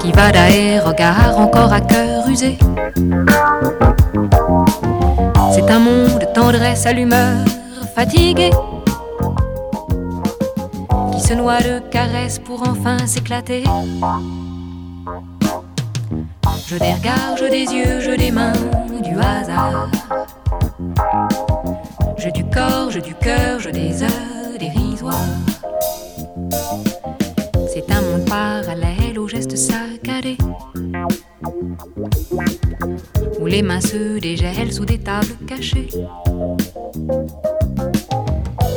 Qui va regard encore à cœur usé. C'est un monde de tendresse à l'humeur fatiguée qui se noie de caresses pour enfin s'éclater. Je des regards, je des yeux, je des mains, du hasard. Je du corps, je du cœur, je des heures les mains se dégèlent sous des tables cachées.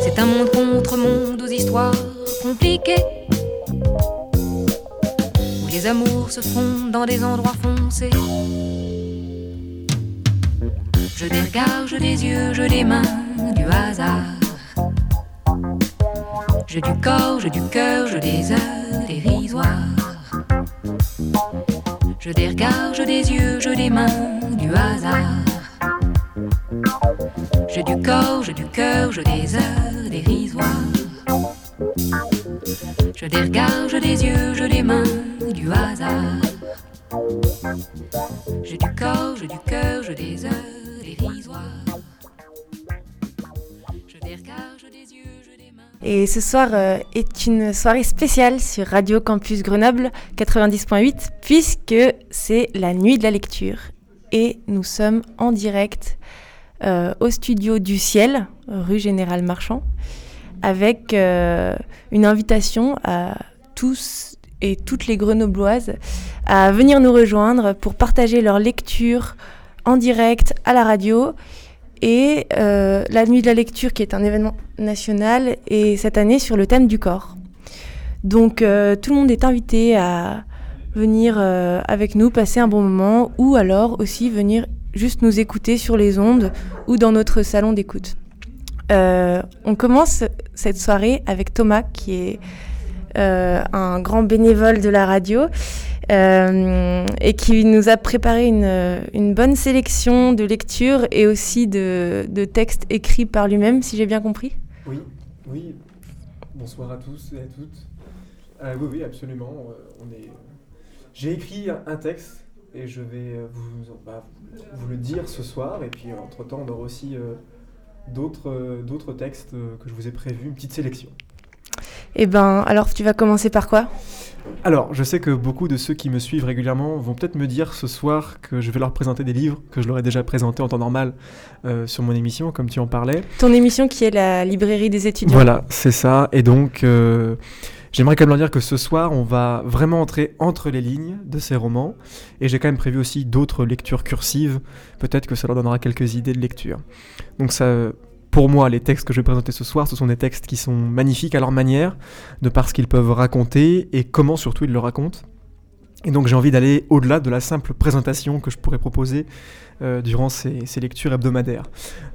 C'est un monde contre monde aux histoires compliquées les amours se font dans des endroits foncés. Je des regards, je des yeux, je des mains, du hasard. Je du corps, je du cœur, je des heures dérisoires. Je des regards, je des yeux, je des mains, du hasard. Je du corps, je du cœur, je des heures dérisoires. Je des regards, je des yeux, je des mains, du hasard. J'ai du corps, j'ai du cœur, j'ai des heures dérisoires. Je des regards. Et ce soir euh, est une soirée spéciale sur Radio Campus Grenoble 90.8 puisque c'est la nuit de la lecture. Et nous sommes en direct euh, au studio du ciel, rue Général Marchand avec euh, une invitation à tous et toutes les grenobloises à venir nous rejoindre pour partager leur lecture en direct à la radio et euh, la nuit de la lecture qui est un événement national et cette année sur le thème du corps. Donc tout le monde est invité à venir avec nous passer un bon moment ou alors aussi venir juste nous écouter sur les ondes ou dans notre salon d'écoute. Euh, on commence cette soirée avec Thomas, qui est euh, un grand bénévole de la radio euh, et qui nous a préparé une, bonne sélection de lectures et aussi de, textes écrits par lui-même, si j'ai bien compris. Oui, oui. Bonsoir à tous et à toutes. oui, oui, absolument. on est... J'ai écrit un texte et je vais vous, bah, vous le dire ce soir. Et puis, entre-temps, on aura aussi d'autres, d'autres textes que je vous ai prévus, une petite sélection. Eh ben, alors tu vas commencer par quoi? Alors, je sais que beaucoup de ceux qui me suivent régulièrement vont peut-être me dire ce soir que je vais leur présenter des livres que je leur ai déjà présentés en temps normal euh, sur mon émission, comme tu en parlais. Ton émission qui est la librairie des étudiants. Voilà, c'est ça. Et donc, euh, J'aimerais quand même dire que ce soir, on va vraiment entrer entre les lignes de ces romans, et j'ai quand même prévu aussi d'autres lectures cursives, peut-être que ça leur donnera quelques idées de lecture. Donc ça, pour moi, les textes que je vais présenter ce soir, ce sont des textes qui sont magnifiques à leur manière, de par ce qu'ils peuvent raconter, et comment surtout ils le racontent. Et donc j'ai envie d'aller au-delà de la simple présentation que je pourrais proposer euh, durant ces, lectures hebdomadaires.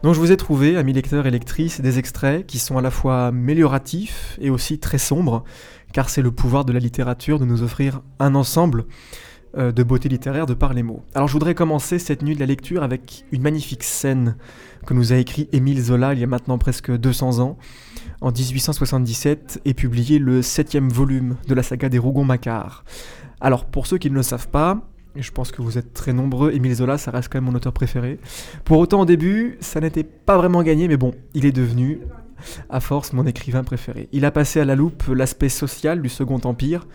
Donc je vous ai trouvé, amis lecteurs et lectrices, des extraits qui sont à la fois amélioratifs et aussi très sombres, car c'est le pouvoir de la littérature de nous offrir un ensemble euh, de beauté littéraire de par les mots. Alors je voudrais commencer cette nuit de la lecture avec une magnifique scène que nous a écrit Émile Zola il y a maintenant presque 200 ans, en 1877, et publié le septième volume de la saga des Rougon-Macquart. Alors, pour ceux qui ne le savent pas, et je pense que vous êtes très nombreux, Émile Zola, ça reste quand même mon auteur préféré. Pour autant, au début, ça n'était pas vraiment gagné, mais bon, il est devenu, à force, mon écrivain préféré. Il a passé à la loupe l'aspect social du Second Empire,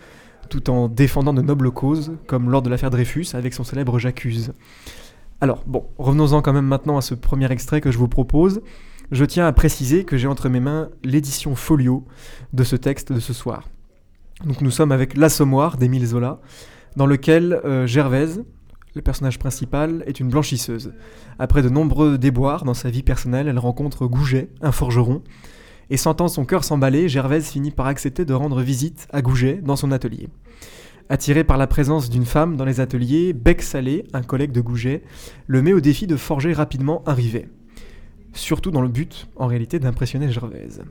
tout en défendant de nobles causes, comme lors de l'affaire Dreyfus avec son célèbre J'accuse. Alors, bon, revenons-en quand même maintenant à ce premier extrait que je vous propose. Je tiens à préciser que j'ai entre mes mains l'édition folio de ce texte de ce soir. Nous sommes avec L'Assommoir d'Émile Zola, dans lequel euh, Gervaise, le personnage principal, est une blanchisseuse. Après de nombreux déboires dans sa vie personnelle, elle rencontre Gouget, un forgeron, et sentant son cœur s'emballer, Gervaise finit par accepter de rendre visite à Gouget dans son atelier. Attiré par la présence d'une femme dans les ateliers, Bec Salé, un collègue de Gouget, le met au défi de forger rapidement un rivet. Surtout dans le but, en réalité, d'impressionner Gervaise.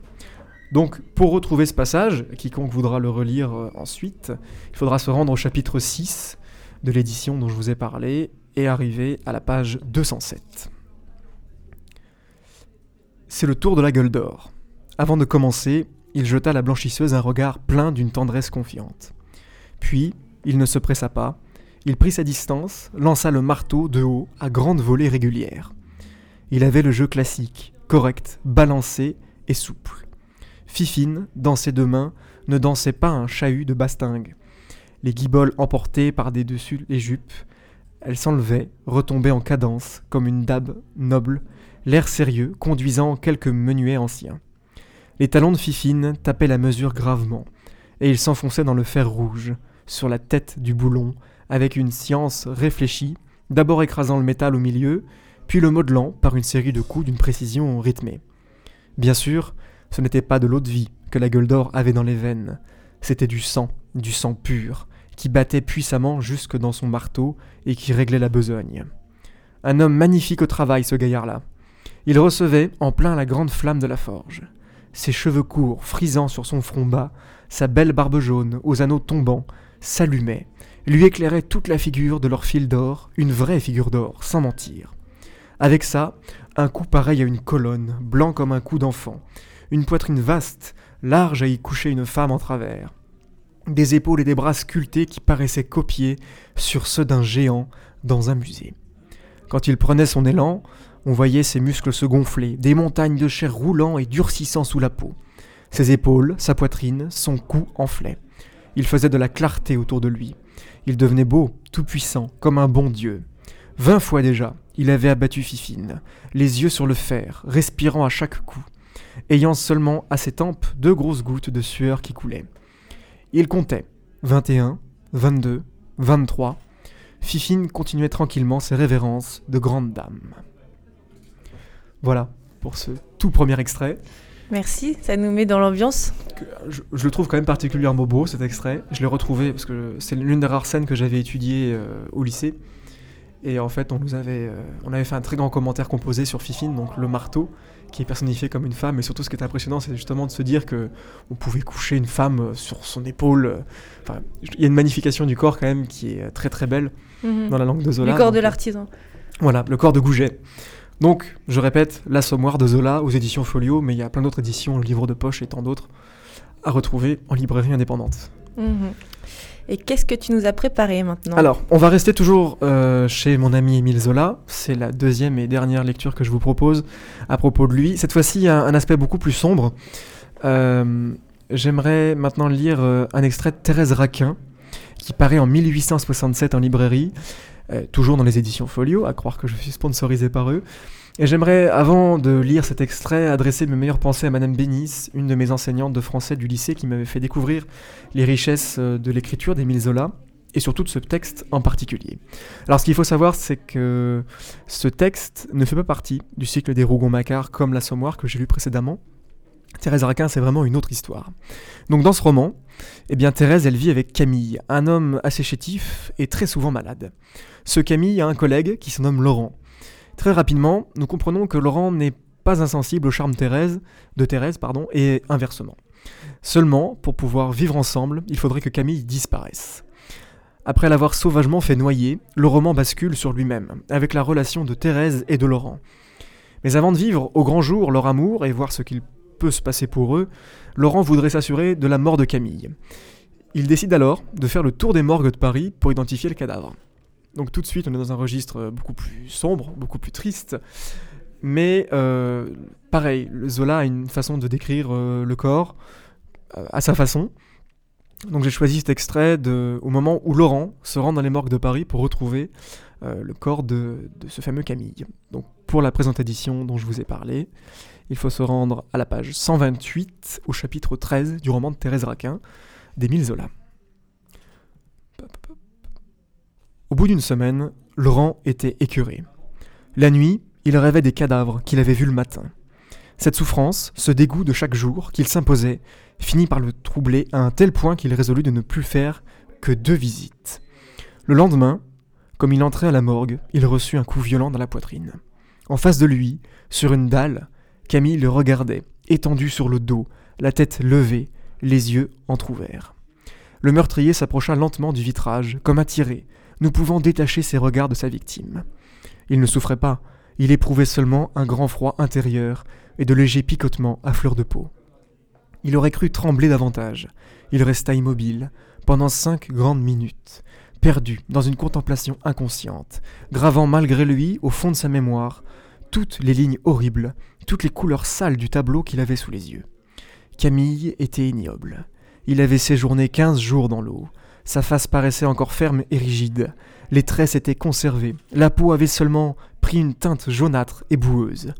Donc, pour retrouver ce passage, quiconque voudra le relire euh, ensuite, il faudra se rendre au chapitre 6 de l'édition dont je vous ai parlé et arriver à la page 207. C'est le tour de la gueule d'or. Avant de commencer, il jeta la blanchisseuse un regard plein d'une tendresse confiante. Puis, il ne se pressa pas, il prit sa distance, lança le marteau de haut à grande volée régulière. Il avait le jeu classique, correct, balancé et souple. Fifine, dans ses deux mains, ne dansait pas un chahut de bastingue. Les guiboles emportées par des dessus les jupes, elle s'enlevait, retombait en cadence, comme une dame noble, l'air sérieux conduisant quelques menuets anciens. Les talons de Fifine tapaient la mesure gravement, et ils s'enfonçaient dans le fer rouge, sur la tête du boulon, avec une science réfléchie, d'abord écrasant le métal au milieu, puis le modelant par une série de coups d'une précision rythmée. Bien sûr, ce n'était pas de l'eau de vie que la gueule d'or avait dans les veines, c'était du sang, du sang pur, qui battait puissamment jusque dans son marteau et qui réglait la besogne. Un homme magnifique au travail, ce gaillard-là. Il recevait en plein la grande flamme de la forge. Ses cheveux courts, frisant sur son front bas, sa belle barbe jaune, aux anneaux tombants, s'allumaient, lui éclairaient toute la figure de leur fil d'or, une vraie figure d'or, sans mentir. Avec ça, un cou pareil à une colonne, blanc comme un cou d'enfant, une poitrine vaste, large à y coucher une femme en travers, des épaules et des bras sculptés qui paraissaient copiés sur ceux d'un géant dans un musée. Quand il prenait son élan, on voyait ses muscles se gonfler, des montagnes de chair roulant et durcissant sous la peau. Ses épaules, sa poitrine, son cou enflaient. Il faisait de la clarté autour de lui. Il devenait beau, tout-puissant, comme un bon dieu. Vingt fois déjà, il avait abattu Fifine, les yeux sur le fer, respirant à chaque coup, ayant seulement à ses tempes deux grosses gouttes de sueur qui coulaient. Il comptait 21, 22, 23. Fifine continuait tranquillement ses révérences de grande dame. Voilà pour ce tout premier extrait. Merci, ça nous met dans l'ambiance. Je, je le trouve quand même particulièrement beau cet extrait. Je l'ai retrouvé parce que c'est l'une des rares scènes que j'avais étudiées euh, au lycée. Et en fait, on nous avait, euh, on avait fait un très grand commentaire composé sur Fifine, donc le marteau, qui est personnifié comme une femme. Et surtout, ce qui est impressionnant, c'est justement de se dire que on pouvait coucher une femme euh, sur son épaule. euh, Enfin, il y a une magnification du corps quand même qui est euh, très très belle Mhm. dans la langue de Zola. Le corps de l'artisan. Voilà, le corps de Gouget. Donc, je répète, l'assommoir de Zola aux éditions Folio, mais il y a plein d'autres éditions, le livre de poche et tant d'autres, à retrouver en librairie indépendante. Mhm. Et qu'est-ce que tu nous as préparé maintenant Alors, on va rester toujours euh, chez mon ami Émile Zola. C'est la deuxième et dernière lecture que je vous propose à propos de lui. Cette fois-ci, il y a un aspect beaucoup plus sombre. Euh, J'aimerais maintenant lire euh, un extrait de Thérèse Raquin, qui paraît en 1867 en librairie, toujours dans les éditions Folio, à croire que je suis sponsorisé par eux. Et j'aimerais, avant de lire cet extrait, adresser mes meilleures pensées à Madame Bénis, une de mes enseignantes de français du lycée qui m'avait fait découvrir les richesses euh, de l'écriture d'Émile Zola, et surtout de ce texte en particulier. Alors ce qu'il faut savoir, c'est que ce texte ne fait pas partie du cycle des Rougon-Macquart comme l'Assommoir que j'ai lu précédemment. Thérèse Raquin, c'est vraiment une autre histoire. Donc dans ce roman, eh bien Thérèse, elle vit avec Camille, un homme assez chétif et très souvent malade. Ce Camille a un collègue qui se nomme Laurent. Très rapidement, nous comprenons que Laurent n'est pas insensible au charme Thérèse, de Thérèse pardon, et inversement. Seulement, pour pouvoir vivre ensemble, il faudrait que Camille disparaisse. Après l'avoir sauvagement fait noyer, le roman bascule sur lui-même, avec la relation de Thérèse et de Laurent. Mais avant de vivre au grand jour leur amour et voir ce qu'il peut se passer pour eux, Laurent voudrait s'assurer de la mort de Camille. Il décide alors de faire le tour des morgues de Paris pour identifier le cadavre. Donc tout de suite, on est dans un registre beaucoup plus sombre, beaucoup plus triste. Mais euh, pareil, Zola a une façon de décrire euh, le corps euh, à sa façon. Donc j'ai choisi cet extrait de, au moment où Laurent se rend dans les morgues de Paris pour retrouver euh, le corps de, de ce fameux Camille. Donc pour la présente édition dont je vous ai parlé, il faut se rendre à la page 128 au chapitre 13 du roman de Thérèse Raquin d'Émile Zola. Au bout d'une semaine, Laurent était écœuré. La nuit, il rêvait des cadavres qu'il avait vus le matin. Cette souffrance, ce dégoût de chaque jour qu'il s'imposait, finit par le troubler à un tel point qu'il résolut de ne plus faire que deux visites. Le lendemain, comme il entrait à la morgue, il reçut un coup violent dans la poitrine. En face de lui, sur une dalle, Camille le regardait, étendu sur le dos, la tête levée, les yeux entr'ouverts. Le meurtrier s'approcha lentement du vitrage, comme attiré, ne pouvant détacher ses regards de sa victime. Il ne souffrait pas, il éprouvait seulement un grand froid intérieur et de légers picotements à fleur de peau. Il aurait cru trembler davantage. Il resta immobile, pendant cinq grandes minutes, perdu dans une contemplation inconsciente, gravant malgré lui, au fond de sa mémoire, toutes les lignes horribles, toutes les couleurs sales du tableau qu'il avait sous les yeux. Camille était ignoble. Il avait séjourné quinze jours dans l'eau. Sa face paraissait encore ferme et rigide. Les traits s'étaient conservés. La peau avait seulement pris une teinte jaunâtre et boueuse.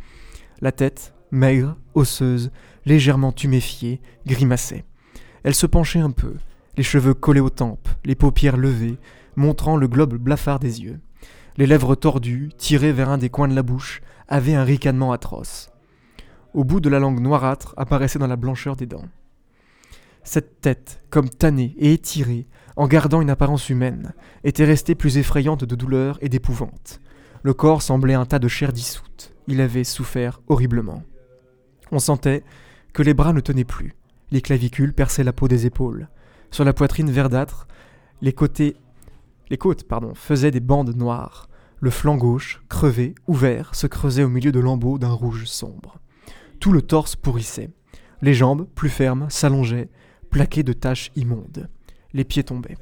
La tête, maigre, osseuse, légèrement tuméfiée, grimaçait. Elle se penchait un peu, les cheveux collés aux tempes, les paupières levées, montrant le globe blafard des yeux. Les lèvres tordues, tirées vers un des coins de la bouche, avaient un ricanement atroce. Au bout de la langue noirâtre apparaissait dans la blancheur des dents. Cette tête, comme tannée et étirée, en gardant une apparence humaine, était restée plus effrayante de douleur et d'épouvante. Le corps semblait un tas de chair dissoute. Il avait souffert horriblement. On sentait que les bras ne tenaient plus. Les clavicules perçaient la peau des épaules. Sur la poitrine verdâtre, les côtés, les côtes, pardon, faisaient des bandes noires. Le flanc gauche, crevé, ouvert, se creusait au milieu de lambeaux d'un rouge sombre. Tout le torse pourrissait. Les jambes, plus fermes, s'allongeaient, plaquées de taches immondes. Les pieds tombaient.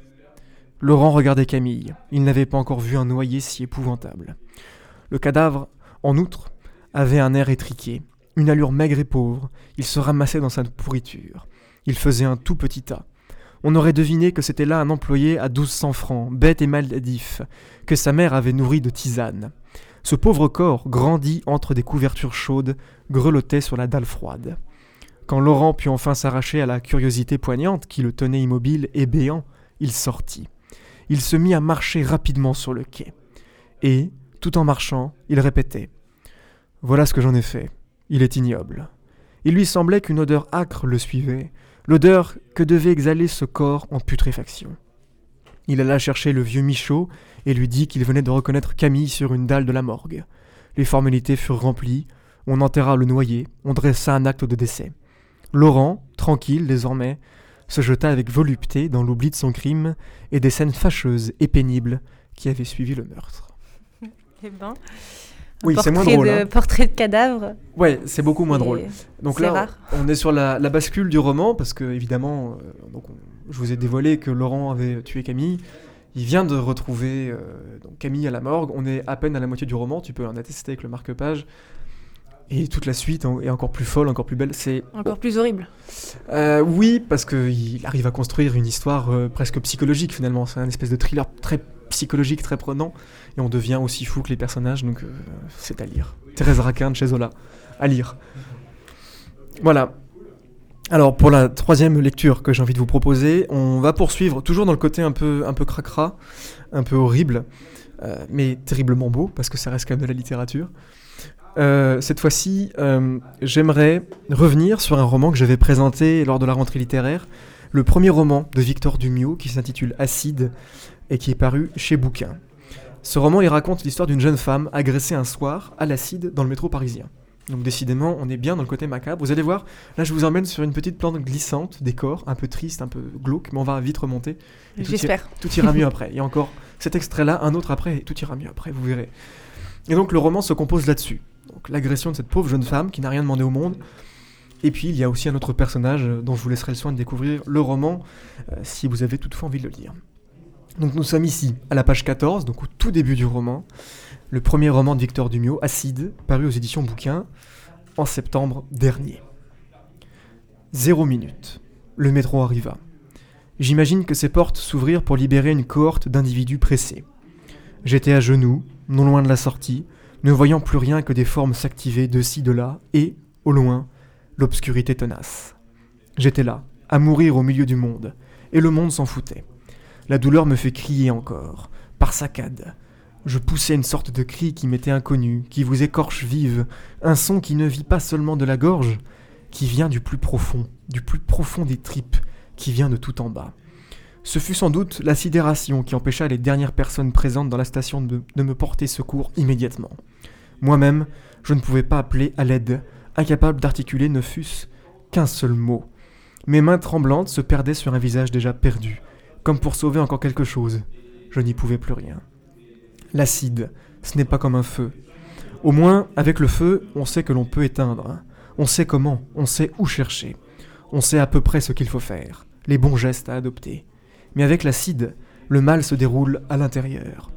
Laurent regardait Camille. Il n'avait pas encore vu un noyé si épouvantable. Le cadavre, en outre, avait un air étriqué, une allure maigre et pauvre. Il se ramassait dans sa pourriture. Il faisait un tout petit tas. On aurait deviné que c'était là un employé à douze cents francs, bête et maladif, que sa mère avait nourri de tisane. Ce pauvre corps, grandi entre des couvertures chaudes, grelottait sur la dalle froide. Quand Laurent put enfin s'arracher à la curiosité poignante qui le tenait immobile et béant, il sortit. Il se mit à marcher rapidement sur le quai. Et, tout en marchant, il répétait Voilà ce que j'en ai fait. Il est ignoble. Il lui semblait qu'une odeur âcre le suivait, l'odeur que devait exhaler ce corps en putréfaction. Il alla chercher le vieux Michaud et lui dit qu'il venait de reconnaître Camille sur une dalle de la morgue. Les formalités furent remplies, on enterra le noyé, on dressa un acte de décès. Laurent, tranquille désormais, se jeta avec volupté dans l'oubli de son crime et des scènes fâcheuses et pénibles qui avaient suivi le meurtre. Eh ben, Oui, c'est moins drôle. de- hein. Portrait de cadavre. Ouais, c'est beaucoup moins drôle. Donc là, rare. on est sur la, la bascule du roman parce que évidemment, euh, donc on- je vous ai dévoilé que Laurent avait tué Camille. Il vient de retrouver euh, donc Camille à la morgue. On est à peine à la moitié du roman. Tu peux en attester avec le marque-page. Et toute la suite est encore plus folle, encore plus belle. C'est Encore plus horrible. Euh, oui, parce qu'il arrive à construire une histoire euh, presque psychologique finalement. C'est un espèce de thriller très psychologique, très prenant. Et on devient aussi fou que les personnages, donc euh, c'est à lire. Thérèse Raquin de chez Zola, à lire. Voilà. Alors pour la troisième lecture que j'ai envie de vous proposer, on va poursuivre toujours dans le côté un peu, un peu cracra, un peu horrible, mais terriblement beau, parce que ça reste quand même de la littérature. Euh, cette fois-ci, euh, j'aimerais revenir sur un roman que j'avais présenté lors de la rentrée littéraire, le premier roman de Victor Dumiot qui s'intitule Acide et qui est paru chez Bouquin. Ce roman, il raconte l'histoire d'une jeune femme agressée un soir à l'acide dans le métro parisien. Donc décidément, on est bien dans le côté macabre. Vous allez voir, là je vous emmène sur une petite plante glissante, décor, un peu triste, un peu glauque, mais on va vite remonter. Et tout J'espère. tout ira mieux après. Il y a encore cet extrait-là, un autre après, et tout ira mieux après, vous verrez. Et donc le roman se compose là-dessus. L'agression de cette pauvre jeune femme qui n'a rien demandé au monde. Et puis il y a aussi un autre personnage dont je vous laisserai le soin de découvrir le roman, euh, si vous avez toutefois envie de le lire. Donc nous sommes ici, à la page 14, donc au tout début du roman. Le premier roman de Victor Dumiot, Acide, paru aux éditions Bouquin, en septembre dernier. Zéro minute. Le métro arriva. J'imagine que ses portes s'ouvrirent pour libérer une cohorte d'individus pressés. J'étais à genoux, non loin de la sortie, ne voyant plus rien que des formes s'activer de ci, de là, et, au loin, l'obscurité tenace. J'étais là, à mourir au milieu du monde, et le monde s'en foutait. La douleur me fait crier encore, par saccades. Je poussais une sorte de cri qui m'était inconnu, qui vous écorche vive, un son qui ne vit pas seulement de la gorge, qui vient du plus profond, du plus profond des tripes, qui vient de tout en bas. Ce fut sans doute la sidération qui empêcha les dernières personnes présentes dans la station de, de me porter secours immédiatement. Moi-même, je ne pouvais pas appeler à l'aide, incapable d'articuler ne fût-ce qu'un seul mot. Mes mains tremblantes se perdaient sur un visage déjà perdu, comme pour sauver encore quelque chose. Je n'y pouvais plus rien. L'acide, ce n'est pas comme un feu. Au moins, avec le feu, on sait que l'on peut éteindre. On sait comment, on sait où chercher. On sait à peu près ce qu'il faut faire, les bons gestes à adopter. Mais avec l'acide, le mal se déroule à l'intérieur.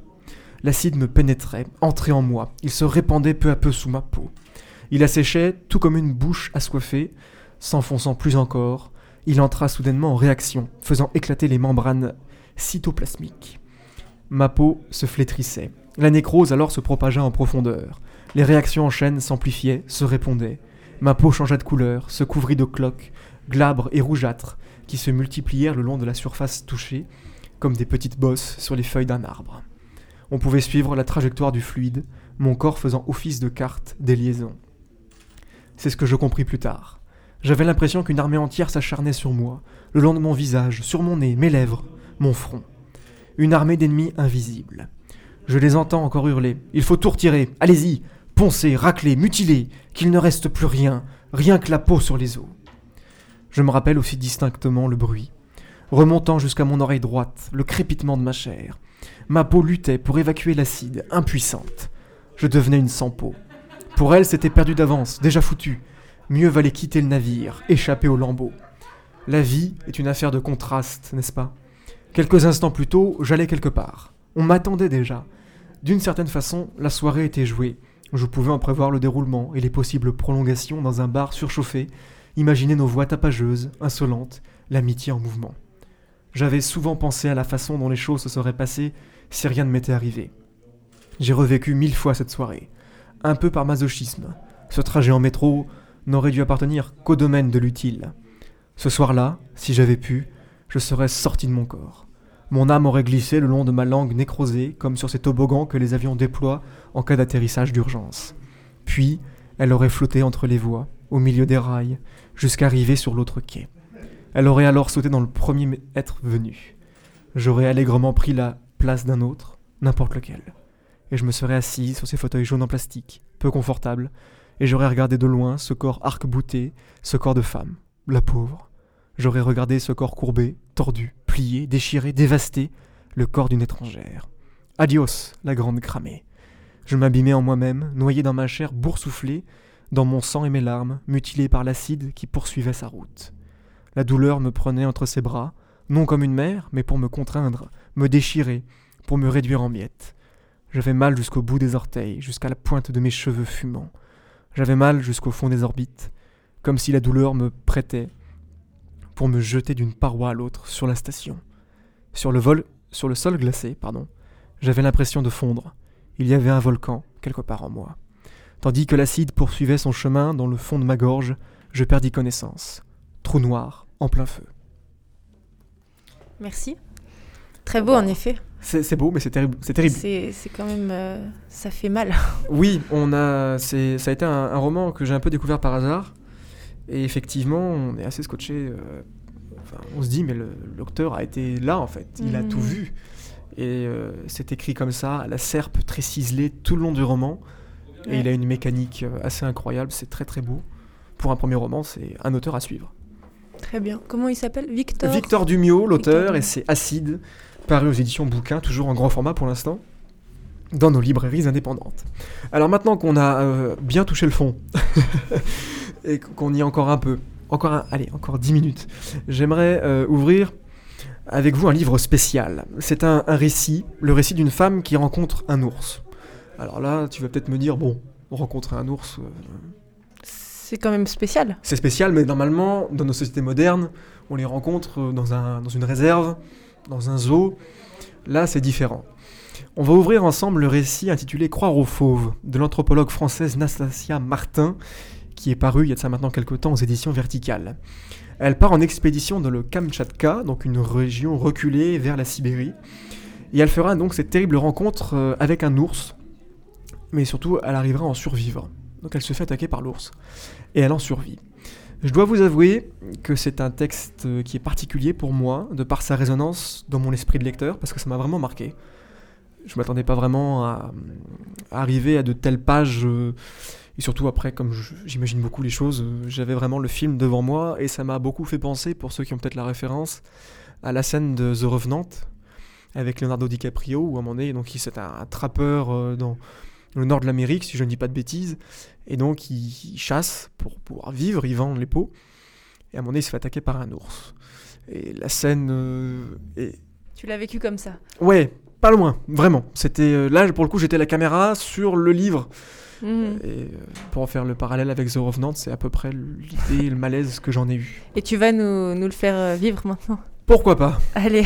L'acide me pénétrait, entrait en moi, il se répandait peu à peu sous ma peau. Il asséchait tout comme une bouche assoiffée, s'enfonçant plus encore, il entra soudainement en réaction, faisant éclater les membranes cytoplasmiques. Ma peau se flétrissait. La nécrose alors se propagea en profondeur. Les réactions en chaîne s'amplifiaient, se répondaient. Ma peau changea de couleur, se couvrit de cloques, glabres et rougeâtres, qui se multiplièrent le long de la surface touchée, comme des petites bosses sur les feuilles d'un arbre. On pouvait suivre la trajectoire du fluide, mon corps faisant office de carte des liaisons. C'est ce que je compris plus tard. J'avais l'impression qu'une armée entière s'acharnait sur moi, le long de mon visage, sur mon nez, mes lèvres, mon front. Une armée d'ennemis invisibles. Je les entends encore hurler. Il faut tout retirer. Allez-y. Poncez, raclez, mutilez. Qu'il ne reste plus rien. Rien que la peau sur les os. Je me rappelle aussi distinctement le bruit. Remontant jusqu'à mon oreille droite, le crépitement de ma chair. Ma peau luttait pour évacuer l'acide, impuissante. Je devenais une sans-peau. Pour elle, c'était perdu d'avance, déjà foutu. Mieux valait quitter le navire, échapper au lambeau. La vie est une affaire de contraste, n'est-ce pas? Quelques instants plus tôt, j'allais quelque part. On m'attendait déjà. D'une certaine façon, la soirée était jouée. Je pouvais en prévoir le déroulement et les possibles prolongations dans un bar surchauffé, imaginer nos voix tapageuses, insolentes, l'amitié en mouvement. J'avais souvent pensé à la façon dont les choses se seraient passées si rien ne m'était arrivé. J'ai revécu mille fois cette soirée, un peu par masochisme. Ce trajet en métro n'aurait dû appartenir qu'au domaine de l'utile. Ce soir-là, si j'avais pu, je serais sorti de mon corps. Mon âme aurait glissé le long de ma langue nécrosée, comme sur ces toboggans que les avions déploient en cas d'atterrissage d'urgence. Puis, elle aurait flotté entre les voies, au milieu des rails, jusqu'à arriver sur l'autre quai. Elle aurait alors sauté dans le premier être venu. J'aurais allègrement pris la place d'un autre, n'importe lequel. Et je me serais assis sur ces fauteuils jaunes en plastique, peu confortables, et j'aurais regardé de loin ce corps arc-bouté, ce corps de femme, la pauvre, J'aurais regardé ce corps courbé, tordu, plié, déchiré, dévasté, le corps d'une étrangère. Adios, la grande cramée. Je m'abîmais en moi-même, noyé dans ma chair boursouflée, dans mon sang et mes larmes, mutilé par l'acide qui poursuivait sa route. La douleur me prenait entre ses bras, non comme une mère, mais pour me contraindre, me déchirer, pour me réduire en miettes. J'avais mal jusqu'au bout des orteils, jusqu'à la pointe de mes cheveux fumants. J'avais mal jusqu'au fond des orbites, comme si la douleur me prêtait pour me jeter d'une paroi à l'autre sur la station. Sur le vol, sur le sol glacé, pardon, j'avais l'impression de fondre. Il y avait un volcan quelque part en moi. Tandis que l'acide poursuivait son chemin dans le fond de ma gorge, je perdis connaissance. Trou noir, en plein feu. Merci. Très beau en effet. C'est beau, mais c'est terrible. C'est terrible. C'est quand même, euh, ça fait mal. oui, on a. Ça a été un, un roman que j'ai un peu découvert par hasard. Et effectivement, on est assez scotché. Euh, on se dit, mais l'auteur a été là, en fait. Il a tout mhm. vu. Et euh, c'est écrit comme ça, à la serpe, très ciselée, tout le long du roman. Et il a une mécanique euh, assez incroyable. C'est très, très beau. Pour un premier roman, c'est un auteur à suivre. Très bien. Comment il s'appelle? Victor? Victor Dumio, l'auteur, et c'est Acide, paru aux éditions Bouquin, toujours en grand format pour l'instant dans nos librairies indépendantes. Alors maintenant qu'on a bien touché le fond, et qu'on y est encore un peu, encore un, allez, encore 10 minutes, j'aimerais euh, ouvrir avec vous un livre spécial. C'est un, récit, le récit d'une femme qui rencontre un ours. Alors là, tu vas peut-être me dire, bon, rencontrer un ours... Euh, c'est quand même spécial. C'est spécial, mais normalement, dans nos sociétés modernes, on les rencontre dans, un, dans une réserve, dans un zoo. Là, c'est différent. On va ouvrir ensemble le récit intitulé Croire aux fauves de l'anthropologue française Nastasia Martin, qui est paru il y a de ça maintenant quelques temps aux éditions verticales. Elle part en expédition dans le Kamchatka, donc une région reculée vers la Sibérie, et elle fera donc cette terrible rencontre euh, avec un ours, mais surtout elle arrivera à en survivre. Donc elle se fait attaquer par l'ours, et elle en survit. Je dois vous avouer que c'est un texte qui est particulier pour moi, de par sa résonance dans mon esprit de lecteur, parce que ça m'a vraiment marqué. Je m'attendais pas vraiment à, arriver à de telles pages euh, et surtout après, comme j'imagine beaucoup les choses, euh, j'avais vraiment le film devant moi et ça m'a beaucoup fait penser, pour ceux qui ont peut-être la référence, à la scène de The Revenant avec Leonardo DiCaprio, où à un moment donné, donc c'est un, trappeur euh, dans le nord de l'Amérique, si je ne dis pas de bêtises, et donc il, chasse pour pouvoir vivre, il vend les peaux. Et à un moment donné, il se fait attaquer par un ours. Et la scène euh, est... Tu l'as vécu comme ça Ouais, pas loin, vraiment. C'était euh, là, pour le coup, j'étais la caméra sur le livre. Mhm. Et euh, pour en faire le parallèle avec The Revenant, c'est à peu près l'idée et le malaise que j'en ai eu. Et tu vas nous, nous le faire euh, vivre maintenant Pourquoi pas Allez.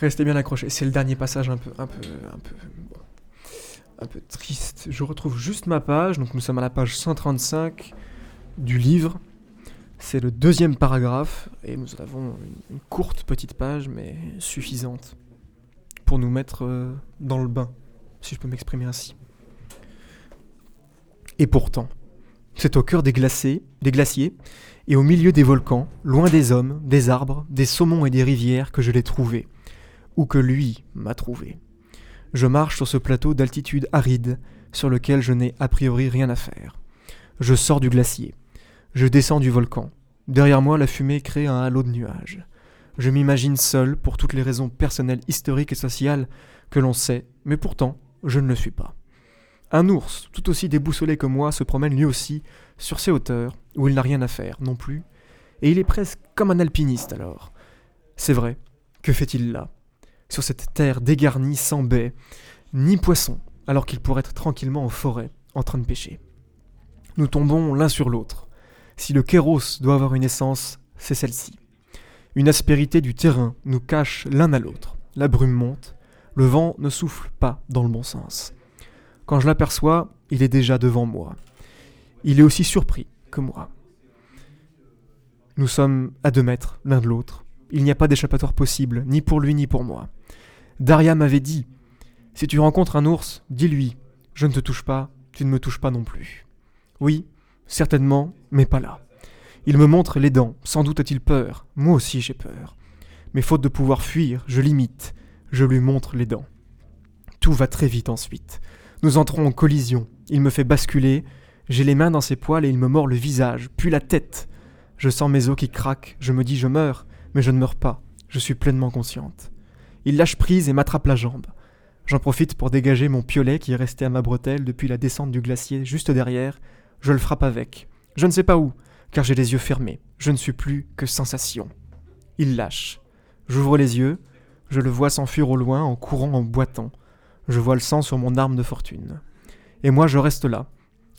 Restez bien accrochés. C'est le dernier passage un peu, un peu, un peu, bon, un peu triste. Je retrouve juste ma page. Donc nous sommes à la page 135 du livre. C'est le deuxième paragraphe et nous avons une, courte petite page, mais suffisante pour nous mettre euh, dans le bain, si je peux m'exprimer ainsi. Et pourtant, c'est au cœur des des glaciers, et au milieu des volcans, loin des hommes, des arbres, des saumons et des rivières que je l'ai trouvé, ou que lui m'a trouvé. Je marche sur ce plateau d'altitude aride, sur lequel je n'ai a priori rien à faire. Je sors du glacier. Je descends du volcan. Derrière moi, la fumée crée un halo de nuages. Je m'imagine seul pour toutes les raisons personnelles, historiques et sociales que l'on sait, mais pourtant, je ne le suis pas. Un ours, tout aussi déboussolé que moi, se promène lui aussi sur ces hauteurs, où il n'a rien à faire non plus, et il est presque comme un alpiniste alors. C'est vrai, que fait-il là? Sur cette terre dégarnie sans baie, ni poisson, alors qu'il pourrait être tranquillement en forêt, en train de pêcher. Nous tombons l'un sur l'autre. Si le kéros doit avoir une essence, c'est celle-ci. Une aspérité du terrain nous cache l'un à l'autre. La brume monte, le vent ne souffle pas dans le bon sens. Quand je l'aperçois, il est déjà devant moi. Il est aussi surpris que moi. Nous sommes à deux mètres l'un de l'autre. Il n'y a pas d'échappatoire possible, ni pour lui ni pour moi. Daria m'avait dit Si tu rencontres un ours, dis-lui Je ne te touche pas, tu ne me touches pas non plus. Oui, certainement, mais pas là. Il me montre les dents, sans doute a-t-il peur, moi aussi j'ai peur. Mais faute de pouvoir fuir, je l'imite, je lui montre les dents. Tout va très vite ensuite. Nous entrons en collision, il me fait basculer, j'ai les mains dans ses poils et il me mord le visage, puis la tête. Je sens mes os qui craquent, je me dis je meurs, mais je ne meurs pas, je suis pleinement consciente. Il lâche prise et m'attrape la jambe. J'en profite pour dégager mon piolet qui est resté à ma bretelle depuis la descente du glacier juste derrière. Je le frappe avec. Je ne sais pas où, car j'ai les yeux fermés. Je ne suis plus que sensation. Il lâche. J'ouvre les yeux. Je le vois s'enfuir au loin en courant en boitant. Je vois le sang sur mon arme de fortune. Et moi je reste là,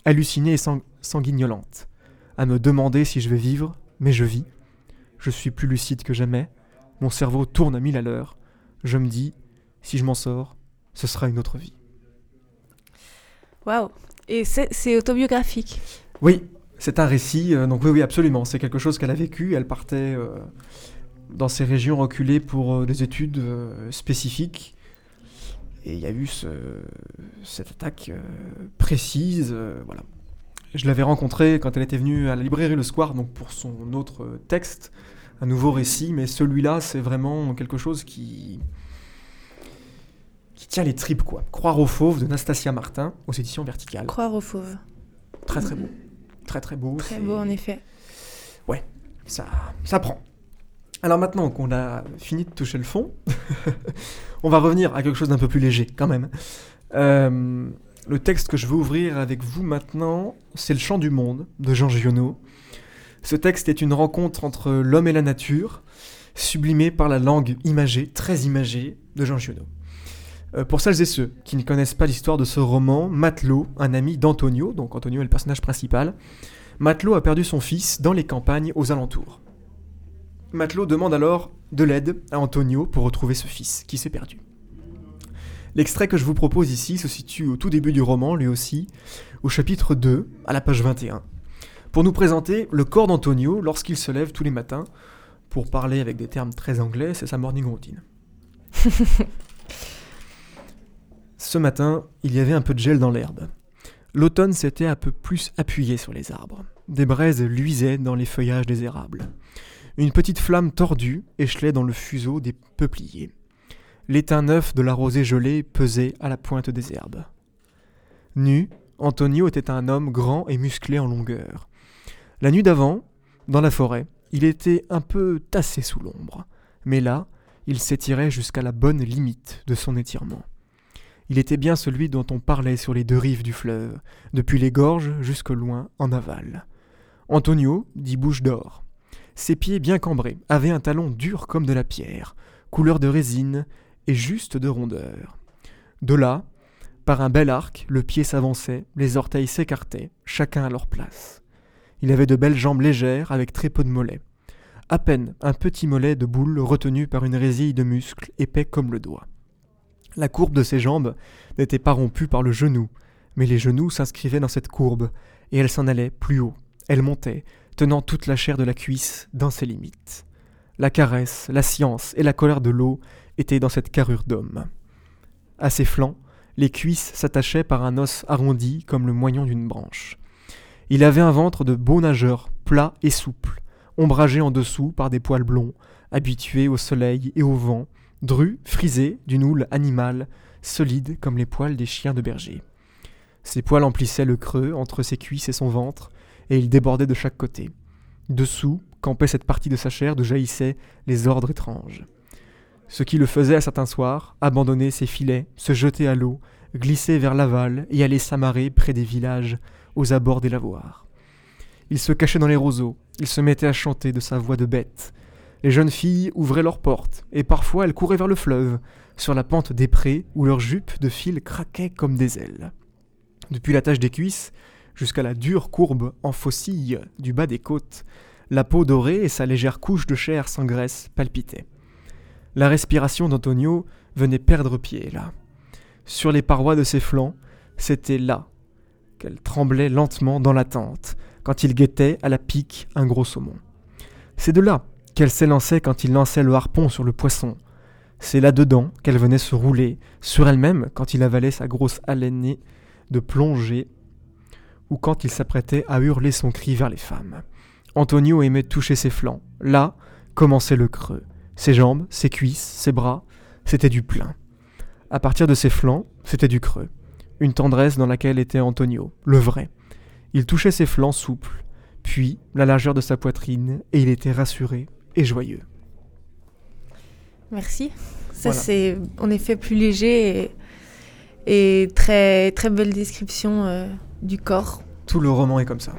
hallucinée et sang- sanguignolante, à me demander si je vais vivre, mais je vis. Je suis plus lucide que jamais. Mon cerveau tourne à mille à l'heure. Je me dis, si je m'en sors, ce sera une autre vie. Waouh. Et c'est autobiographique. Oui, c'est un récit, euh, donc oui, oui, absolument. C'est quelque chose qu'elle a vécu. Elle partait euh, dans ces régions reculées pour euh, des études spécifiques. Et il y a eu ce- cette attaque précise. voilà. Je l'avais rencontrée quand elle était venue à la librairie Le Square, donc pour son autre texte, un nouveau récit. Mais celui-là, c'est vraiment quelque chose qui qui tient les tripes, quoi. Croire aux fauves de Nastasia Martin, aux éditions Verticales. Croire aux fauves. Très très beau. Très très beau. Très beau en effet. Ça, ça prend. Alors maintenant qu'on a fini de toucher le fond, on va revenir à quelque chose d'un peu plus léger quand même. Euh, le texte que je veux ouvrir avec vous maintenant, c'est Le Chant du Monde de Jean Giono. Ce texte est une rencontre entre l'homme et la nature, sublimée par la langue imagée, très imagée, de Jean Giono. Euh, pour celles et ceux qui ne connaissent pas l'histoire de ce roman, Matelot, un ami d'Antonio, donc Antonio est le personnage principal, Matelot a perdu son fils dans les campagnes aux alentours. Matelot demande alors de l'aide à Antonio pour retrouver ce fils qui s'est perdu. L'extrait que je vous propose ici se situe au tout début du roman, lui aussi, au chapitre 2, à la page 21, pour nous présenter le corps d'Antonio lorsqu'il se lève tous les matins. Pour parler avec des termes très anglais, c'est sa morning routine. Ce matin, il y avait un peu de gel dans l'herbe. L'automne s'était un peu plus appuyé sur les arbres. Des braises luisaient dans les feuillages des érables. Une petite flamme tordue échelait dans le fuseau des peupliers. L'étain neuf de la rosée gelée pesait à la pointe des herbes. Nu, Antonio était un homme grand et musclé en longueur. La nuit d'avant, dans la forêt, il était un peu tassé sous l'ombre, mais là, il s'étirait jusqu'à la bonne limite de son étirement. Il était bien celui dont on parlait sur les deux rives du fleuve, depuis les gorges jusque loin en aval. Antonio dit bouche d'or. Ses pieds bien cambrés avaient un talon dur comme de la pierre, couleur de résine et juste de rondeur. De là, par un bel arc, le pied s'avançait, les orteils s'écartaient, chacun à leur place. Il avait de belles jambes légères avec très peu de mollets. À peine un petit mollet de boule retenu par une résille de muscles épais comme le doigt. La courbe de ses jambes n'était pas rompue par le genou, mais les genoux s'inscrivaient dans cette courbe, et elle s'en allait plus haut. Elle montait, tenant toute la chair de la cuisse dans ses limites. La caresse, la science et la colère de l'eau étaient dans cette carrure d'homme. À ses flancs, les cuisses s'attachaient par un os arrondi comme le moignon d'une branche. Il avait un ventre de beau nageur, plat et souple, ombragé en dessous par des poils blonds, habitués au soleil et au vent, dru, frisé d'une houle animale, solide comme les poils des chiens de berger. Ses poils emplissaient le creux entre ses cuisses et son ventre, et ils débordaient de chaque côté. Dessous campait cette partie de sa chair d'où jaillissaient les ordres étranges. Ce qui le faisait à certains soirs, abandonner ses filets, se jeter à l'eau, glisser vers l'aval et aller s'amarrer près des villages, aux abords des lavoirs. Il se cachait dans les roseaux, il se mettait à chanter de sa voix de bête. Les jeunes filles ouvraient leurs portes, et parfois elles couraient vers le fleuve, sur la pente des prés où leurs jupes de fil craquaient comme des ailes. Depuis la tache des cuisses jusqu'à la dure courbe en faucille du bas des côtes, la peau dorée et sa légère couche de chair sans graisse palpitaient. La respiration d'Antonio venait perdre pied là. Sur les parois de ses flancs, c'était là qu'elle tremblait lentement dans l'attente, quand il guettait à la pique un gros saumon. C'est de là qu'elle s'élançait quand il lançait le harpon sur le poisson. C'est là-dedans qu'elle venait se rouler, sur elle-même, quand il avalait sa grosse haleine de plongée, ou quand il s'apprêtait à hurler son cri vers les femmes. Antonio aimait toucher ses flancs. Là commençait le creux. Ses jambes, ses cuisses, ses bras, c'était du plein. À partir de ses flancs, c'était du creux. Une tendresse dans laquelle était Antonio, le vrai. Il touchait ses flancs souples, puis la largeur de sa poitrine, et il était rassuré et joyeux. Merci. Ça, c'est en effet plus léger et, et, très, très belle description euh, du corps. Tout le roman est comme ça.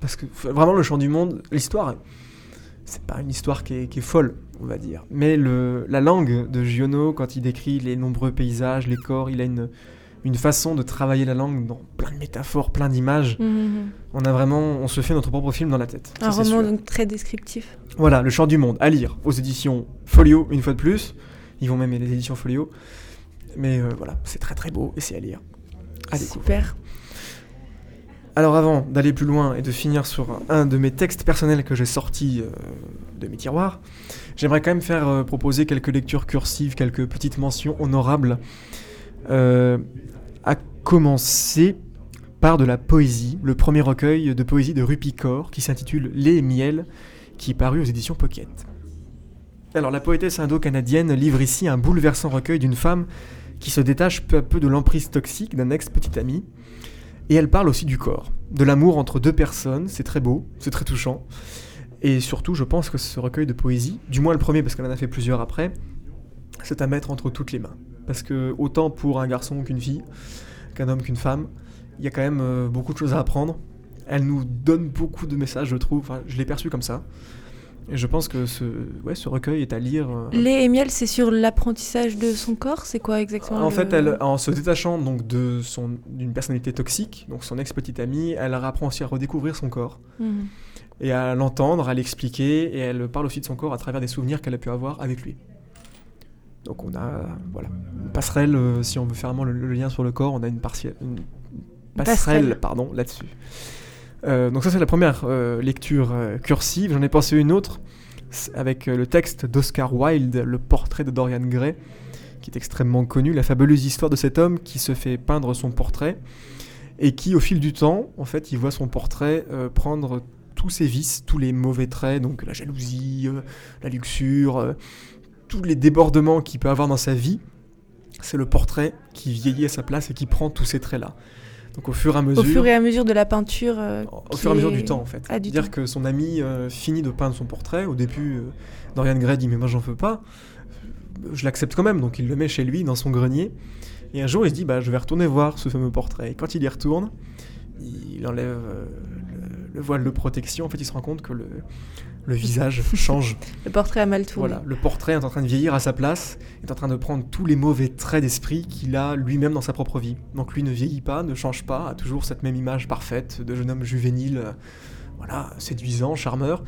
Parce que vraiment, le chant du monde, l'histoire, c'est pas une histoire qui est, qui est, folle, on va dire. Mais le, la langue de Giono, quand il décrit les nombreux paysages, les corps, il a une, une façon de travailler la langue dans plein de métaphores, plein d'images. Mhm. On a vraiment, on se fait notre propre film dans la tête. Un ça, roman donc très descriptif. Voilà, Le Chant du Monde, à lire aux éditions Folio, une fois de plus. Ils vont même les éditions Folio. Mais euh, voilà, c'est très très beau et c'est à lire. À. Super. Alors avant d'aller plus loin et de finir sur un de mes textes personnels que j'ai sortis euh, de mes tiroirs, j'aimerais quand même faire euh, proposer quelques lectures cursives, quelques petites mentions honorables. Euh, à commencer par de la poésie, le premier recueil de poésie de Rupicor qui s'intitule Les et miel, qui est paru aux éditions Pocket. Alors la poétesse indo-canadienne livre ici un bouleversant recueil d'une femme qui se détache peu à peu de l'emprise toxique d'un ex-petit ami, et elle parle aussi du corps, de l'amour entre deux personnes, c'est très beau, c'est très touchant, et surtout je pense que ce recueil de poésie, du moins le premier parce qu'elle en a fait plusieurs après, c'est à mettre entre toutes les mains. Parce que autant pour un garçon qu'une fille, qu'un homme qu'une femme, il y a quand même euh, beaucoup de choses à apprendre. Elle nous donne beaucoup de messages, je trouve. Enfin, je l'ai perçu comme ça. Et je pense que ce, ouais, ce recueil est à lire. Lait et miel, c'est sur l'apprentissage de son corps? C'est quoi exactement En le- fait, elle, en se détachant donc de son d'une personnalité toxique, donc son ex-petite amie, elle apprend aussi à redécouvrir son corps Mhm. et à l'entendre, à l'expliquer, et elle parle aussi de son corps à travers des souvenirs qu'elle a pu avoir avec lui. Donc on a voilà une passerelle, euh, si on veut faire vraiment le, le lien sur le corps, on a une, partielle- une passerelle, Passerelle. pardon, là-dessus. Euh, donc ça c'est la première euh, lecture cursive. J'en ai pensé une autre avec le texte d'Oscar Wilde, le portrait de Dorian Gray, qui est extrêmement connu, la fabuleuse histoire de cet homme qui se fait peindre son portrait et qui au fil du temps, en fait, il voit son portrait prendre tous ses vices, tous les mauvais traits, donc la jalousie, la luxure, tous les débordements qu'il peut avoir dans sa vie. C'est le portrait qui vieillit à sa place et qui prend tous ces traits-là. Donc au fur et à mesure, Au fur et à mesure de la peinture. euh, au fur et à mesure est- du temps en fait. Ah, du Dire temps. que son ami euh, finit de peindre son portrait. Au début, euh, Dorian Gray dit mais moi j'en veux pas. Je l'accepte quand même, donc il le met chez lui dans son grenier. Et un jour il se dit bah je vais retourner voir ce fameux portrait. Et quand il y retourne, il enlève le voile de protection, en fait, il se rend compte que le, le visage change. Le portrait a mal tourné. Voilà, le portrait est en train de vieillir à sa place, est en train de prendre tous les mauvais traits d'esprit qu'il a lui-même dans sa propre vie. Donc lui ne vieillit pas, ne change pas, a toujours cette même image parfaite de jeune homme juvénile, euh, voilà, séduisant, charmeur.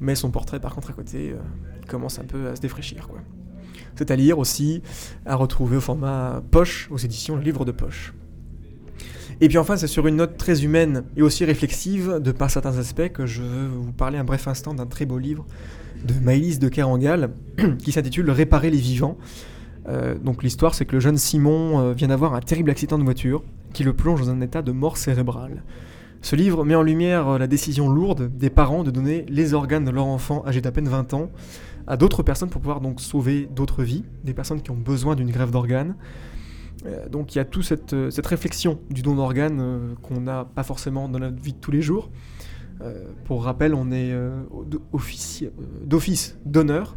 Mais son portrait, par contre, à côté, euh, il commence un peu à se défraîchir, quoi. C'est à lire aussi, à retrouver au format poche, aux éditions Le Livre de Poche. Et puis enfin, c'est sur une note très humaine et aussi réflexive, de par certains aspects, que je veux vous parler un bref instant d'un très beau livre de Maëlys de Kerangal, qui s'intitule Réparer les vivants. Euh, donc l'histoire, c'est que le jeune Simon euh, vient d'avoir un terrible accident de voiture qui le plonge dans un état de mort cérébrale. Ce livre met en lumière euh, la décision lourde des parents de donner les organes de leur enfant âgé d'à peine 20 ans à d'autres personnes pour pouvoir donc sauver d'autres vies, des personnes qui ont besoin d'une grève d'organes. Euh, donc il y a toute cette, euh, réflexion du don d'organes euh, qu'on n'a pas forcément dans notre vie de tous les jours. Pour rappel, on est d'office donneur,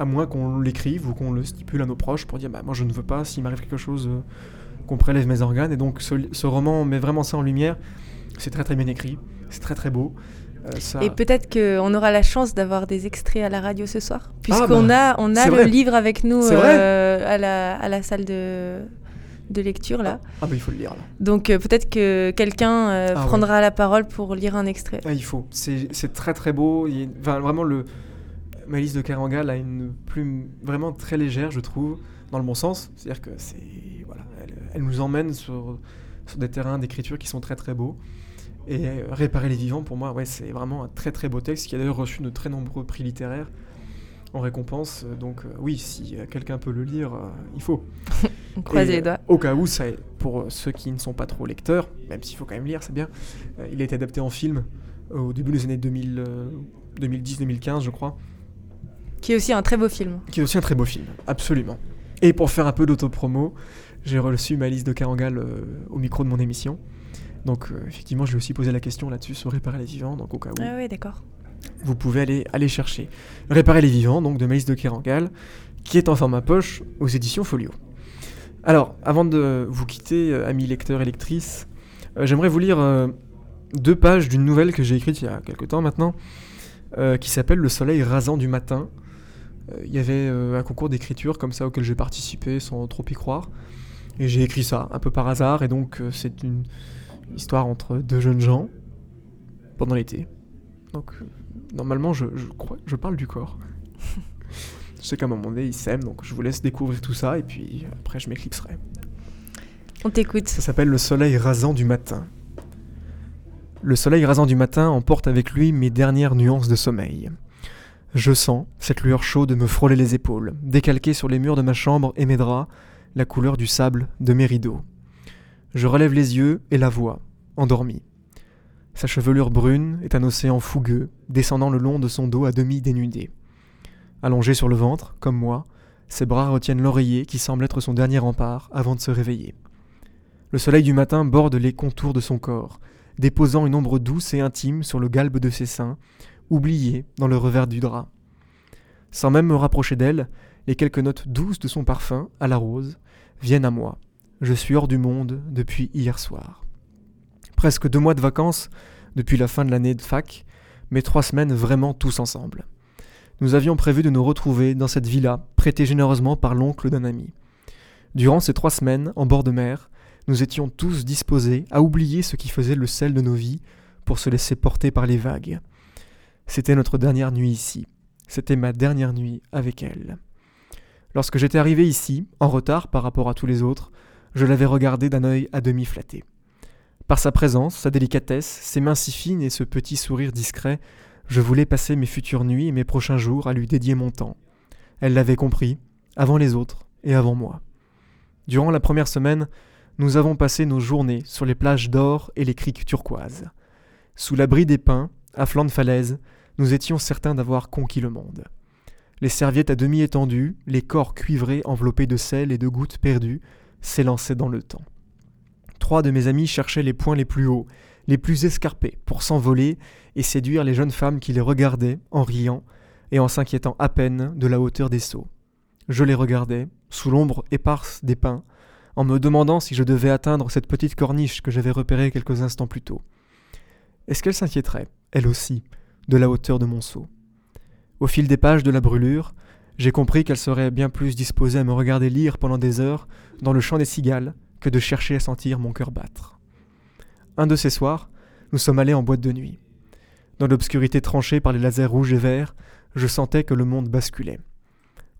à moins qu'on l'écrive ou qu'on le stipule à nos proches pour dire bah, moi je ne veux pas, s'il m'arrive quelque chose, qu'on prélève mes organes. Et donc ce roman met vraiment ça en lumière. C'est très très bien écrit, c'est très très beau. Euh, ça- Et peut-être qu'on aura la chance d'avoir des extraits à la radio ce soir, puisqu'on bah, a, on a le vrai. livre avec nous euh, à, la, à la salle de, de lecture là. Ah bah il faut le lire là. Donc euh, peut-être que quelqu'un euh, Ah ouais. prendra la parole pour lire un extrait. Ah, il faut. C'est c'est très très beau. Il y a- enfin, vraiment, le Malice de Carangal a une plume vraiment très légère, je trouve, dans le bon sens. C'est-à-dire que c'est voilà, elle, elle nous emmène sur, sur des terrains d'écriture qui sont très très beaux. Et euh, Réparer les vivants, pour moi, ouais, c'est vraiment un très très beau texte qui a d'ailleurs reçu de très nombreux prix littéraires en récompense. Donc euh, oui, si euh, quelqu'un peut le lire, il faut. On croise les doigts. Au cas où, ça, pour ceux qui ne sont pas trop lecteurs, même s'il faut quand même lire, c'est bien, il a été adapté en film au début des années 2000, euh, 2010-2015, je crois, Qui est aussi un très beau film. qui est aussi un très beau film, absolument. Et pour faire un peu d'autopromo, j'ai reçu ma liste de Carangal euh, au micro de mon émission. Donc euh, effectivement, je lui ai aussi posé la question là-dessus sur Réparer les vivants, donc au cas où Ah oui, d'accord. vous pouvez aller, aller chercher. Réparer les vivants, donc de Maïs de Kerangal, qui est en format poche aux éditions Folio. Alors, avant de vous quitter, euh, amis lecteurs et lectrices, euh, j'aimerais vous lire euh, deux pages d'une nouvelle que j'ai écrite il y a quelque temps maintenant, qui s'appelle Le soleil rasant du matin. Il y avait un concours d'écriture comme ça auquel j'ai participé sans trop y croire. Et j'ai écrit ça, un peu par hasard, et donc c'est une histoire entre deux jeunes gens pendant l'été. Donc euh, normalement je, je crois je parle du corps. je sais qu'à un moment donné ils s'aiment, donc je vous laisse découvrir tout ça et puis après je m'éclipserai. On t'écoute. Ça s'appelle Le soleil rasant du matin. Le soleil rasant du matin emporte avec lui mes dernières nuances de sommeil. Je sens cette lueur chaude me frôler les épaules, décalquer sur les murs de ma chambre et mes draps la couleur du sable de mes rideaux. Je relève les yeux et la vois, endormie. Sa chevelure brune est un océan fougueux, descendant le long de son dos à demi dénudé. Allongé sur le ventre, comme moi, ses bras retiennent l'oreiller qui semble être son dernier rempart avant de se réveiller. Le soleil du matin borde les contours de son corps, déposant une ombre douce et intime sur le galbe de ses seins, oublié dans le revers du drap. Sans même me rapprocher d'elle, les quelques notes douces de son parfum, à la rose, viennent à moi. Je suis hors du monde depuis hier soir. Presque deux mois de vacances depuis la fin de l'année de fac, mais trois semaines vraiment tous ensemble. Nous avions prévu de nous retrouver dans cette villa, prêtée généreusement par l'oncle d'un ami. Durant ces trois semaines, en bord de mer, nous étions tous disposés à oublier ce qui faisait le sel de nos vies pour se laisser porter par les vagues. C'était notre dernière nuit ici. C'était ma dernière nuit avec elle. Lorsque j'étais arrivé ici, en retard par rapport à tous les autres, je l'avais regardée d'un œil à demi flatté. Par sa présence, sa délicatesse, ses mains si fines et ce petit sourire discret, je voulais passer mes futures nuits et mes prochains jours à lui dédier mon temps. Elle l'avait compris, avant les autres et avant moi. Durant la première semaine, nous avons passé nos journées sur les plages d'or et les criques turquoises. Sous l'abri des pins, à flanc de falaise, nous étions certains d'avoir conquis le monde. Les serviettes à demi étendues, les corps cuivrés enveloppés de sel et de gouttes perdues, s'élançaient dans le temps. Trois de mes amis cherchaient les points les plus hauts, les plus escarpés, pour s'envoler et séduire les jeunes femmes qui les regardaient en riant et en s'inquiétant à peine de la hauteur des sauts. Je les regardais, sous l'ombre éparse des pins, en me demandant si je devais atteindre cette petite corniche que j'avais repérée quelques instants plus tôt. Est-ce qu'elle s'inquiéterait, elle aussi, de la hauteur de mon seau Au fil des pages de la brûlure, j'ai compris qu'elle serait bien plus disposée à me regarder lire pendant des heures dans le chant des cigales que de chercher à sentir mon cœur battre. Un de ces soirs, nous sommes allés en boîte de nuit. Dans l'obscurité tranchée par les lasers rouges et verts, je sentais que le monde basculait.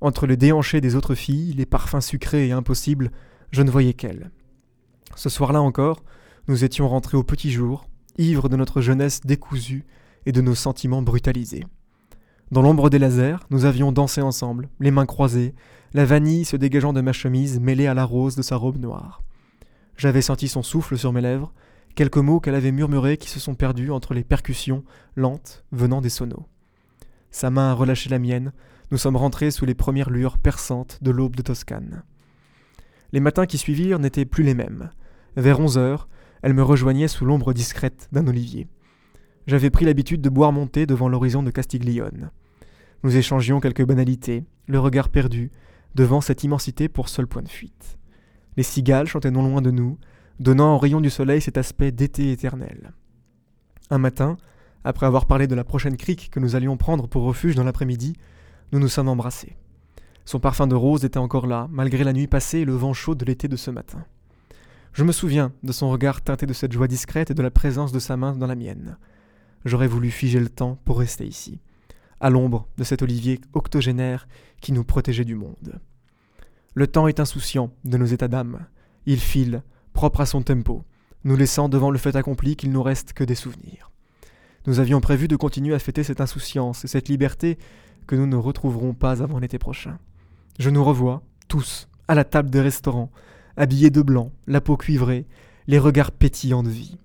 Entre le déhanché des autres filles, les parfums sucrés et impossibles, je ne voyais qu'elle. Ce soir-là encore, nous étions rentrés au petit jour, ivres de notre jeunesse décousue et de nos sentiments brutalisés. Dans l'ombre des lasers, nous avions dansé ensemble, les mains croisées, la vanille se dégageant de ma chemise mêlée à la rose de sa robe noire. J'avais senti son souffle sur mes lèvres, quelques mots qu'elle avait murmurés qui se sont perdus entre les percussions lentes venant des sonos. Sa main a relâché la mienne, nous sommes rentrés sous les premières lueurs perçantes de l'aube de Toscane. Les matins qui suivirent n'étaient plus les mêmes. Vers onze heures, elle me rejoignait sous l'ombre discrète d'un olivier. J'avais pris l'habitude de boire mon thé devant l'horizon de Castiglione. Nous échangions quelques banalités, le regard perdu, devant cette immensité pour seul point de fuite. Les cigales chantaient non loin de nous, donnant aux rayons du soleil cet aspect d'été éternel. Un matin, après avoir parlé de la prochaine crique que nous allions prendre pour refuge dans l'après-midi, nous nous sommes embrassés. Son parfum de rose était encore là, malgré la nuit passée et le vent chaud de l'été de ce matin. Je me souviens de son regard teinté de cette joie discrète et de la présence de sa main dans la mienne. J'aurais voulu figer le temps pour rester ici, à l'ombre de cet olivier octogénaire qui nous protégeait du monde. Le temps est insouciant de nos états d'âme. Il file, propre à son tempo, nous laissant devant le fait accompli qu'il nous reste que des souvenirs. Nous avions prévu de continuer à fêter cette insouciance et cette liberté que nous ne retrouverons pas avant l'été prochain. Je nous revois, tous, à la table des restaurants, habillés de blanc, la peau cuivrée, les regards pétillants de vie.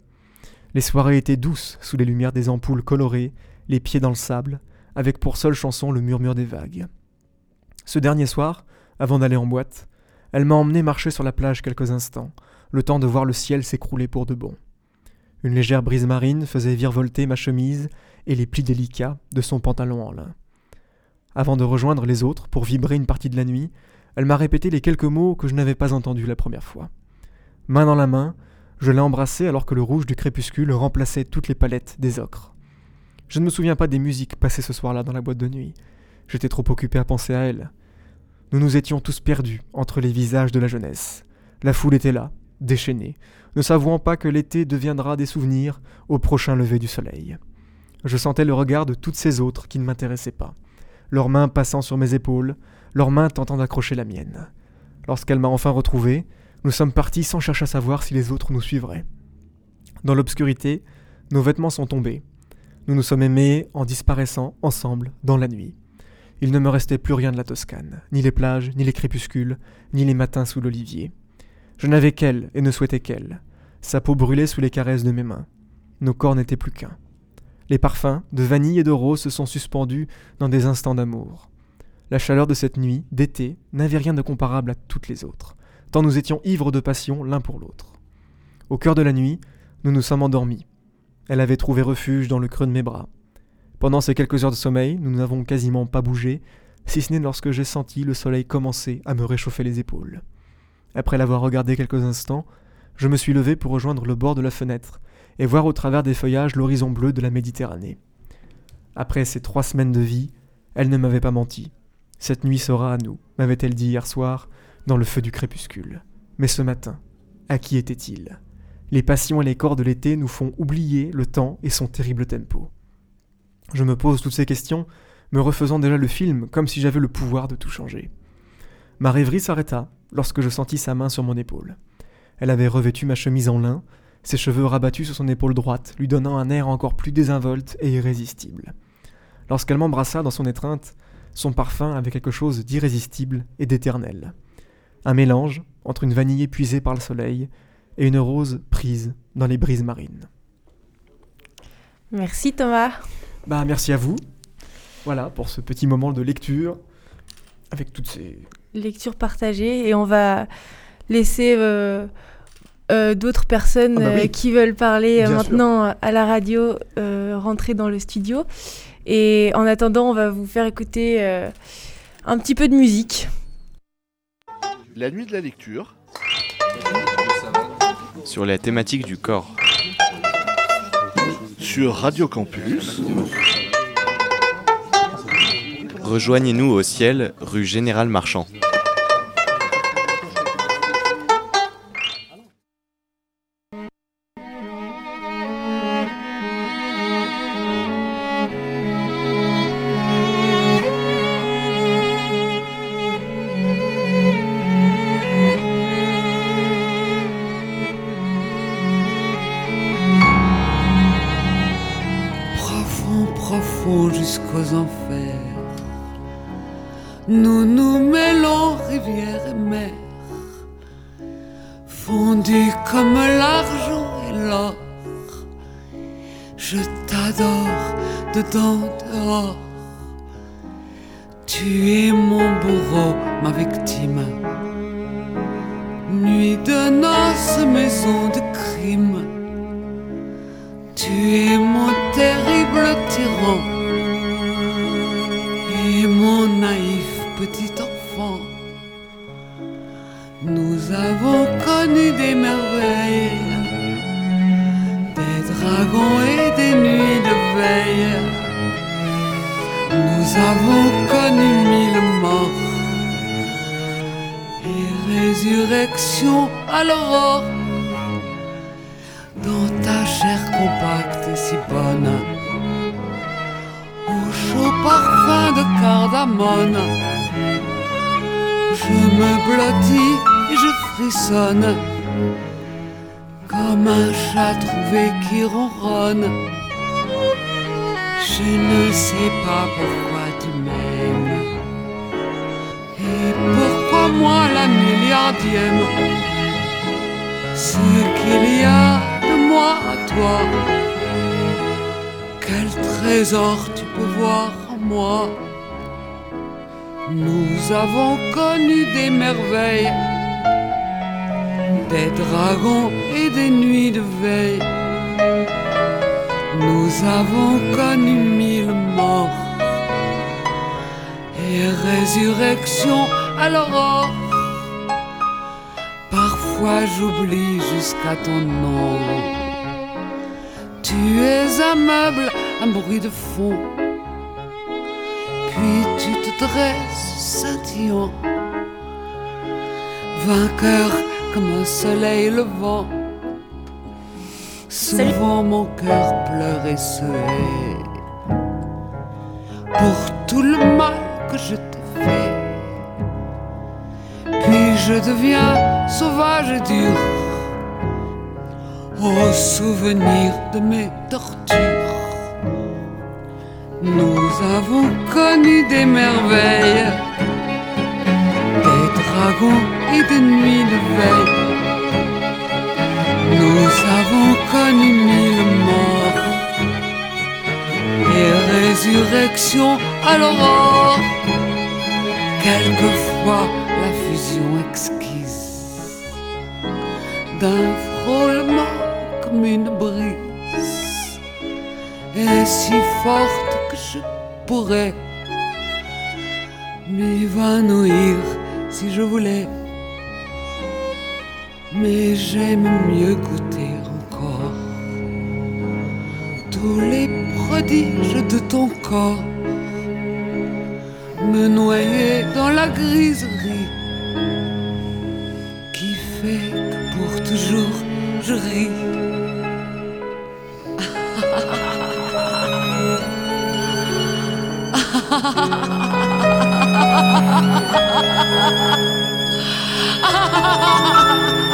Les soirées étaient douces sous les lumières des ampoules colorées, les pieds dans le sable, avec pour seule chanson le murmure des vagues. Ce dernier soir, avant d'aller en boîte, elle m'a emmené marcher sur la plage quelques instants, le temps de voir le ciel s'écrouler pour de bon. Une légère brise marine faisait virevolter ma chemise et les plis délicats de son pantalon en lin. Avant de rejoindre les autres pour vibrer une partie de la nuit, elle m'a répété les quelques mots que je n'avais pas entendus la première fois. Main dans la main, je l'ai embrassée alors que le rouge du crépuscule remplaçait toutes les palettes des ocres. Je ne me souviens pas des musiques passées ce soir-là dans la boîte de nuit. J'étais trop occupé à penser à elle. Nous nous étions tous perdus entre les visages de la jeunesse. La foule était là, déchaînée, ne savant pas que l'été deviendra des souvenirs au prochain lever du soleil. Je sentais le regard de toutes ces autres qui ne m'intéressaient pas, leurs mains passant sur mes épaules, leurs mains tentant d'accrocher la mienne. Lorsqu'elle m'a enfin retrouvé, nous sommes partis sans chercher à savoir si les autres nous suivraient. Dans l'obscurité, nos vêtements sont tombés. Nous nous sommes aimés en disparaissant ensemble dans la nuit. Il ne me restait plus rien de la Toscane, ni les plages, ni les crépuscules, ni les matins sous l'olivier. Je n'avais qu'elle et ne souhaitais qu'elle. Sa peau brûlait sous les caresses de mes mains. Nos corps n'étaient plus qu'un. Les parfums, de vanille et de rose, se sont suspendus dans des instants d'amour. La chaleur de cette nuit, d'été, n'avait rien de comparable à toutes les autres, nous étions ivres de passion l'un pour l'autre. Au cœur de la nuit, nous nous sommes endormis. Elle avait trouvé refuge dans le creux de mes bras. Pendant ces quelques heures de sommeil, nous n'avons quasiment pas bougé, si ce n'est lorsque j'ai senti le soleil commencer à me réchauffer les épaules. Après l'avoir regardé quelques instants, je me suis levé pour rejoindre le bord de la fenêtre et voir au travers des feuillages l'horizon bleu de la Méditerranée. Après ces trois semaines de vie, elle ne m'avait pas menti. Cette nuit sera à nous, m'avait-elle dit hier soir, dans le feu du crépuscule. Mais ce matin, à qui était-il? Les passions et les corps de l'été nous font oublier le temps et son terrible tempo. Je me pose toutes ces questions, me refaisant déjà le film comme si j'avais le pouvoir de tout changer. Ma rêverie s'arrêta lorsque je sentis sa main sur mon épaule. Elle avait revêtu ma chemise en lin, ses cheveux rabattus sur son épaule droite, lui donnant un air encore plus désinvolte et irrésistible. Lorsqu'elle m'embrassa dans son étreinte, son parfum avait quelque chose d'irrésistible et d'éternel. Un mélange entre une vanille épuisée par le soleil et une rose prise dans les brises marines. Merci Thomas. Bah merci à vous. Voilà pour ce petit moment de lecture avec toutes ces lecture partagée et on va laisser euh, euh, d'autres personnes Ah bah oui. euh, qui veulent parler Bien maintenant à la radio rentrer dans le studio. Et en attendant, on va vous faire écouter un petit peu de musique. La nuit de la lecture, sur la thématique du corps. sur Radio Campus. Rejoignez-nous au ciel, rue Général Marchand. Jusqu'aux enfers. Nous nous mêlons rivière et mer, fondus comme l'argent et l'or. Je t'adore dedans, dehors. Tu es mon bourreau, ma victime. Nuit de noces, maison de crime. Tu es mon terrible tyran et des nuits de veille. Nous avons connu mille morts et résurrection à l'aurore dans ta chair compacte et si bonne, au chaud parfum de cardamone. Je me blottis et je frissonne, comme un chat trouvé qui ronronne. Je ne sais pas pourquoi tu m'aimes, et pourquoi moi la milliardième ce qu'il y a de moi à toi? Quel trésor tu peux voir en moi? Nous avons connu des merveilles, des dragons et des nuits de veille. Nous avons connu mille morts et résurrection à l'aurore. Parfois j'oublie jusqu'à ton nom. Tu es un meuble, un bruit de fond. Puis tu te dresses scintillant, vainqueur comme un soleil levant. Souvent mon cœur pleure et se hait pour tout le mal que je t'ai fait. Puis je deviens sauvage et dur au souvenir de mes tortures. Nous avons connu des merveilles, des dragons et des nuits de veille. Nous avons connu mille morts et résurrection à l'aurore. Quelquefois la fusion exquise d'un frôlement comme une brise est si forte que je pourrais m'évanouir si je voulais. Mais j'aime mieux goûter encore tous les prodiges de ton corps, me noyer dans la griserie qui fait que pour toujours je ris.